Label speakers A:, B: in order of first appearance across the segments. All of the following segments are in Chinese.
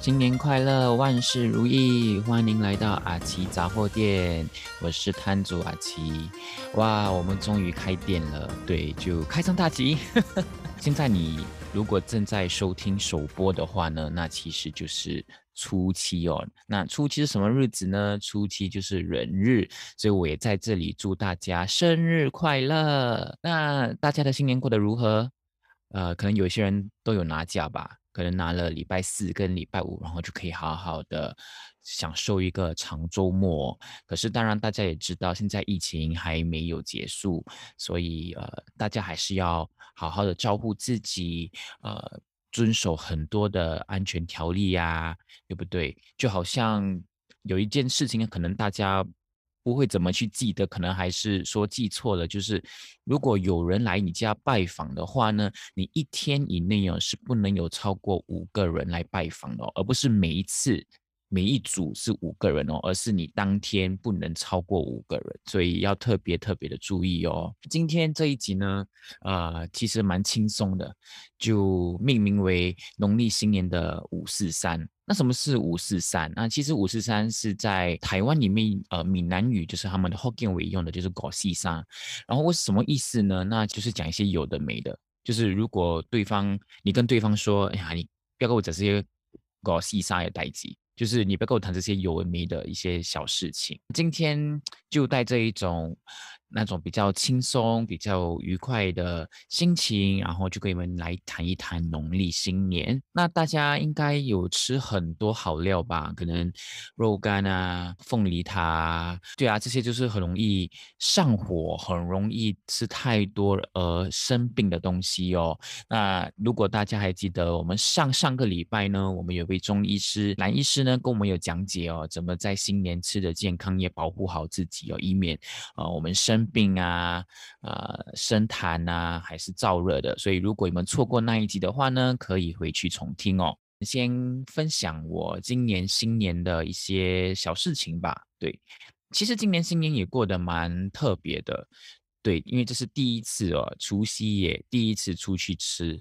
A: 新年快乐，万事如意！欢迎来到阿奇杂货店，我是摊主阿奇。哇，我们终于开店了，对，就开张大吉。现在你如果正在收听首播的话呢，那其实就是初七哦。那初七是什么日子呢？初七就是人日，所以我也在这里祝大家生日快乐。那大家的新年过得如何？呃，可能有些人都有拿假吧。可能拿了礼拜四跟礼拜五，然后就可以好好的享受一个长周末。可是当然，大家也知道，现在疫情还没有结束，所以呃，大家还是要好好的照顾自己，呃，遵守很多的安全条例呀，对不对？就好像有一件事情，可能大家。不会怎么去记得，可能还是说记错了。就是如果有人来你家拜访的话呢，你一天以内哦是不能有超过五个人来拜访哦，而不是每一次每一组是五个人哦，而是你当天不能超过五个人，所以要特别特别的注意哦。今天这一集呢，呃，其实蛮轻松的，就命名为农历新年的五四三。那什么是五四三？那其实五四三是在台湾里面，呃，闽南语就是他们的 Hokkien 为用的，就是搞细沙。然后我什么意思呢？那就是讲一些有的没的。就是如果对方你跟对方说，哎呀，你不要跟我讲这些搞细沙的代际，就是你不要跟我谈这些有的没的一些小事情。今天就带这一种。那种比较轻松、比较愉快的心情，然后就跟你们来谈一谈农历新年。那大家应该有吃很多好料吧？可能肉干啊、凤梨塔，对啊，这些就是很容易上火、很容易吃太多而生病的东西哦。那如果大家还记得，我们上上个礼拜呢，我们有位中医师蓝医师呢，跟我们有讲解哦，怎么在新年吃的健康，也保护好自己哦，以免呃我们生。生病啊，呃，生痰啊，还是燥热的，所以如果你们错过那一集的话呢，可以回去重听哦。先分享我今年新年的一些小事情吧。对，其实今年新年也过得蛮特别的，对，因为这是第一次哦，除夕夜第一次出去吃。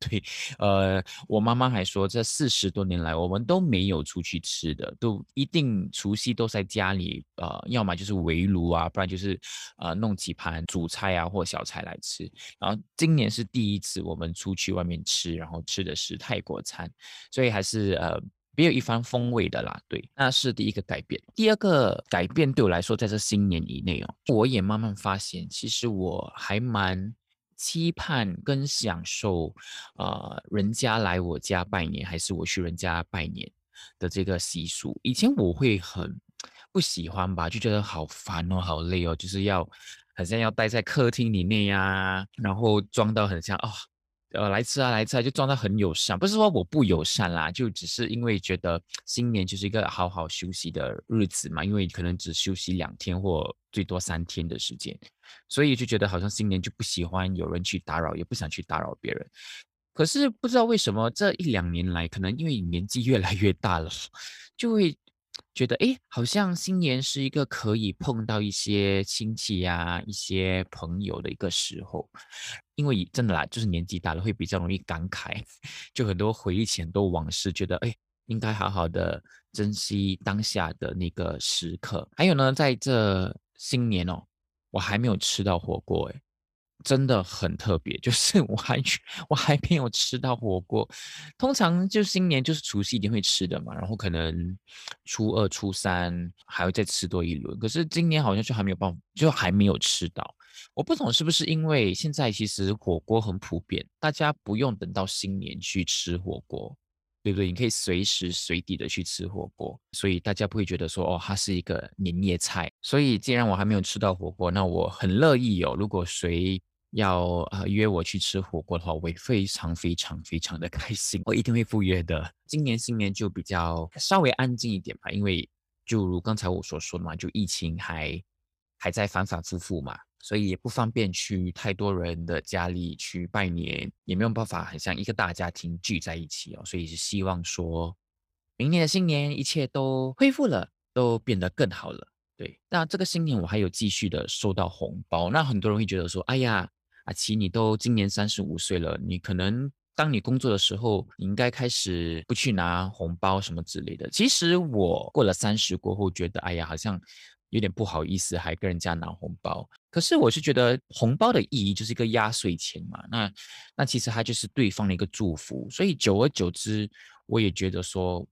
A: 对，呃，我妈妈还说，这四十多年来，我们都没有出去吃的，都一定除夕都在家里，呃，要么就是围炉啊，不然就是呃弄几盘主菜啊或小菜来吃。然后今年是第一次我们出去外面吃，然后吃的是泰国餐，所以还是呃别有一番风味的啦。对，那是第一个改变。第二个改变对我来说，在这新年以内哦，我也慢慢发现，其实我还蛮。期盼跟享受，呃，人家来我家拜年，还是我去人家拜年的这个习俗。以前我会很不喜欢吧，就觉得好烦哦，好累哦，就是要好像要待在客厅里面呀，然后装到很像哦。呃，来吃啊，来吃啊，就装得很友善。不是说我不友善啦，就只是因为觉得新年就是一个好好休息的日子嘛，因为可能只休息两天或最多三天的时间，所以就觉得好像新年就不喜欢有人去打扰，也不想去打扰别人。可是不知道为什么这一两年来，可能因为年纪越来越大了，就会。觉得哎，好像新年是一个可以碰到一些亲戚呀、一些朋友的一个时候，因为真的啦，就是年纪大了会比较容易感慨，就很多回忆起很多往事，觉得哎，应该好好的珍惜当下的那个时刻。还有呢，在这新年哦，我还没有吃到火锅哎。真的很特别，就是 我还我还没有吃到火锅。通常就新年就是除夕一定会吃的嘛，然后可能初二、初三还会再吃多一轮。可是今年好像就还没有办法，就还没有吃到。我不懂是不是因为现在其实火锅很普遍，大家不用等到新年去吃火锅，对不对？你可以随时随地的去吃火锅，所以大家不会觉得说哦，它是一个年夜菜。所以既然我还没有吃到火锅，那我很乐意哦。如果谁要呃约我去吃火锅的话，我会非常非常非常的 开心，我一定会赴约的。今年新年就比较稍微安静一点吧，因为就如刚才我所说的嘛，就疫情还还在反反复复嘛，所以也不方便去太多人的家里去拜年，也没有办法很像一个大家庭聚在一起哦，所以是希望说明年的新年一切都恢复了，都变得更好了。对，那这个新年我还有继续的收到红包，那很多人会觉得说，哎呀。阿奇，你都今年三十五岁了，你可能当你工作的时候，你应该开始不去拿红包什么之类的。其实我过了三十过后，觉得哎呀，好像有点不好意思，还跟人家拿红包。可是我是觉得红包的意义就是一个压岁钱嘛，那那其实它就是对方的一个祝福。所以久而久之，我也觉得说。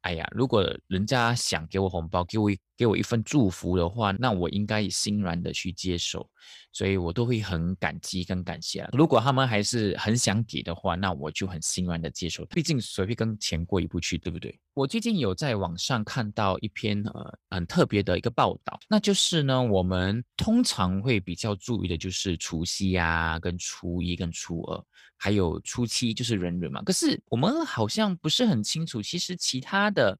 A: 哎呀，如果人家想给我红包，给我给我一份祝福的话，那我应该欣然的去接受，所以我都会很感激跟感谢。如果他们还是很想给的话，那我就很欣然的接受。毕竟谁会跟钱过意不去，对不对？我最近有在网上看到一篇呃很特别的一个报道，那就是呢，我们通常会比较注意的就是除夕啊，跟初一跟初二。还有初七就是人日嘛，可是我们好像不是很清楚，其实其他的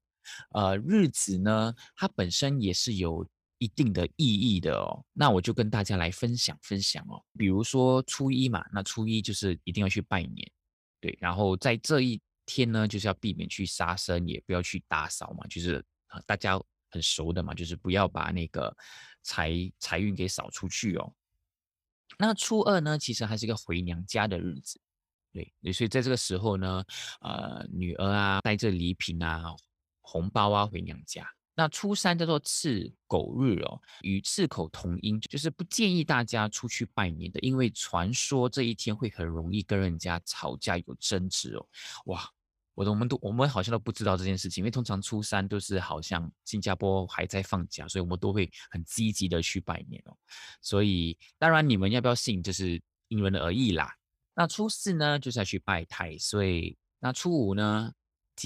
A: 呃日子呢，它本身也是有一定的意义的哦。那我就跟大家来分享分享哦。比如说初一嘛，那初一就是一定要去拜年，对，然后在这一天呢，就是要避免去杀生，也不要去打扫嘛，就是大家很熟的嘛，就是不要把那个财财运给扫出去哦。那初二呢，其实还是一个回娘家的日子。对，所以在这个时候呢，呃，女儿啊带着礼品啊、红包啊回娘家。那初三叫做赤狗日哦，与赤口同音，就是不建议大家出去拜年的，因为传说这一天会很容易跟人家吵架有争执哦。哇，我我们都我们好像都不知道这件事情，因为通常初三都是好像新加坡还在放假，所以我们都会很积极的去拜年哦。所以当然你们要不要信，就是因人而异啦。那初四呢，就是要去拜太岁；那初五呢，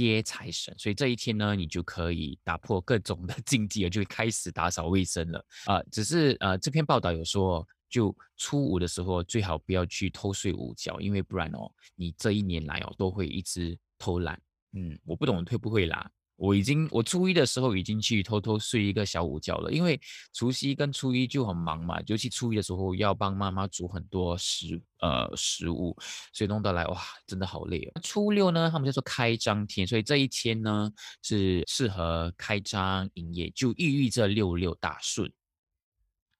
A: 接财神。所以这一天呢，你就可以打破各种的 禁忌了，就开始打扫卫生了。啊，只是呃，这篇报道有说，就初五的时候最好不要去偷睡午觉，因为不然哦，你这一年来哦都会一直偷懒。嗯，我不懂会不会啦。我已经，我初一的时候已经去偷偷睡一个小午觉了，因为除夕跟初一就很忙嘛，尤其初一的时候要帮妈妈煮很多食呃食物，所以弄得来哇，真的好累哦。初六呢，他们叫做开张天，所以这一天呢是适合开张营业，就寓意着六六大顺。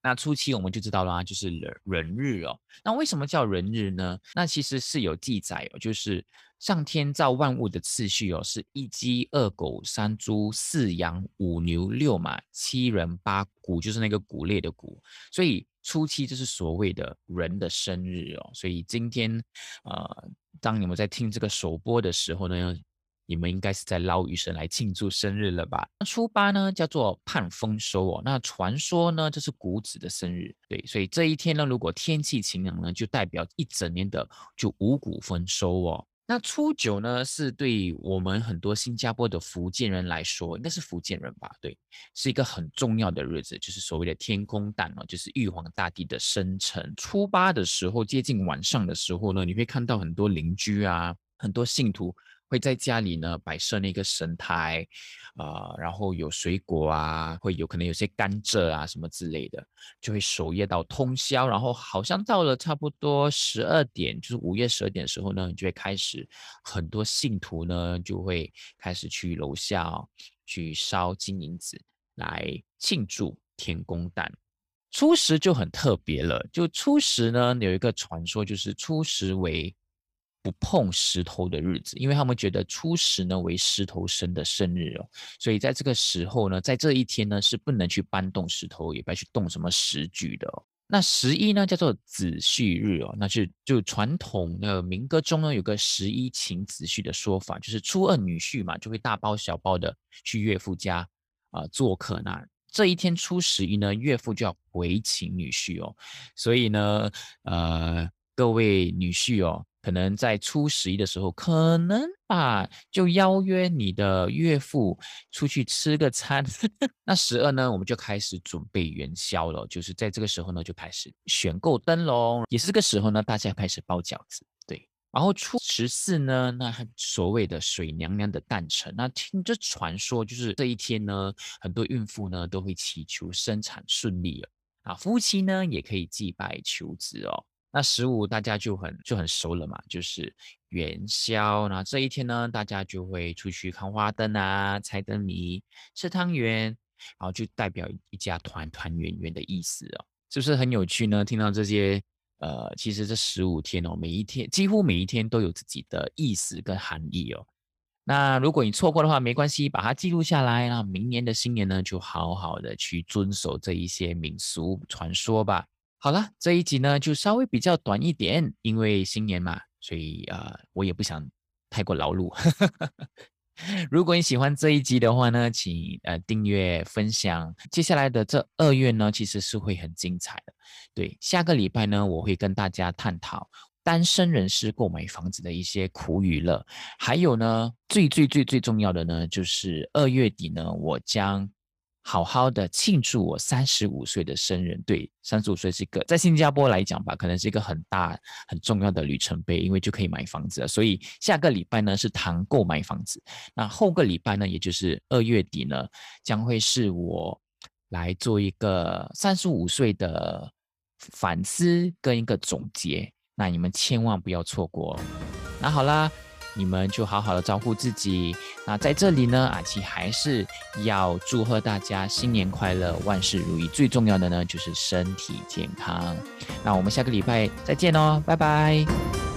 A: 那初七我们就知道啦，就是人人日哦。那为什么叫人日呢？那其实是有记载哦，就是上天造万物的次序哦，是一鸡二狗三猪四羊五牛六马七人八谷，就是那个谷类的谷。所以初七就是所谓的人的生日哦。所以今天，呃，当你们在听这个首播的时候呢。你们应该是在捞鱼神来庆祝生日了吧？那初八呢，叫做盼丰收哦。那传说呢，这是谷子的生日，对，所以这一天呢，如果天气晴朗呢，就代表一整年的就五谷丰收哦。那初九呢，是对我们很多新加坡的福建人来说，应该是福建人吧？对，是一个很重要的日子，就是所谓的天空诞哦，就是玉皇大帝的生辰。初八的时候，接近晚上的时候呢，你会看到很多邻居啊，很多信徒。会在家里呢摆设那个神台，啊，然后有水果啊，会有可能有些甘蔗啊什么之类的，就会守夜到通宵。然后好像到了差不多十二点，就是午夜十二点的时候呢，就会开始很多信徒呢就会开始去楼下去烧金银子来庆祝天公诞。初十就很特别了，就初十呢有一个传说，就是初十为。不碰石头的日子，因为他们觉得初十呢为石头生的生日哦，所以在这个时候呢，在这一天呢是不能去搬动石头，也不要去动什么石具的。那十一呢叫做子婿日哦，那是就传统的民歌中呢有个十一请子婿的说法，就是初二女婿嘛就会大包小包的去岳父家啊做客，那这一天初十一呢岳父就要回请女婿哦，所以呢呃各位女婿哦。可能在初十一的时候，可能吧，就邀约你的岳父出去吃个餐。那十二呢，我们就开始准备元宵了，就是在这个时候呢，就开始选购灯笼，也是这个时候呢，大家开始包饺子。对，然后初十四呢，那所谓的水娘娘的诞辰，那听着传说，就是这一天呢，很多孕妇呢都会祈求生产顺利了啊，夫妻呢也可以祭拜求子哦。那十五大家就很就很熟了嘛，就是元宵。那这一天呢，大家就会出去看花灯啊，猜灯谜，吃汤圆，然后就代表一家团团圆圆的意思哦，是不是很有趣呢？听到这些呃，其实这十五天哦，每一天几乎每一天都有自己的意思跟含义哦。那如果你错过的话，没关系，把它记录下来，那明年的新年呢，就好好的去遵守这一些民俗传说吧。好了，这一集呢就稍微比较短一点，因为新年嘛，所以呃，我也不想太过劳碌。如果你喜欢这一集的话呢，请呃订阅分享。接下来的这二月呢，其实是会很精彩的。对，下个礼拜呢，我会跟大家探讨单身人士购买房子的一些苦与乐。还有呢，最最最最重要的呢，就是二月底呢，我将。好好的庆祝我三十五岁的生日，对，三十五岁是一个在新加坡来讲吧，可能是一个很大很重要的里程碑，因为就可以买房子了。所以下个礼拜呢是谈购买房子，那后个礼拜呢，也就是二月底呢，将会是我来做一个三十五岁的反思跟一个总结，那你们千万不要错过。那好啦。你们就好好的照顾自己。那在这里呢，阿奇还是要祝贺大家新年快乐，万事如意。最重要的呢，就是身体健康。那我们下个礼拜再见哦，拜拜。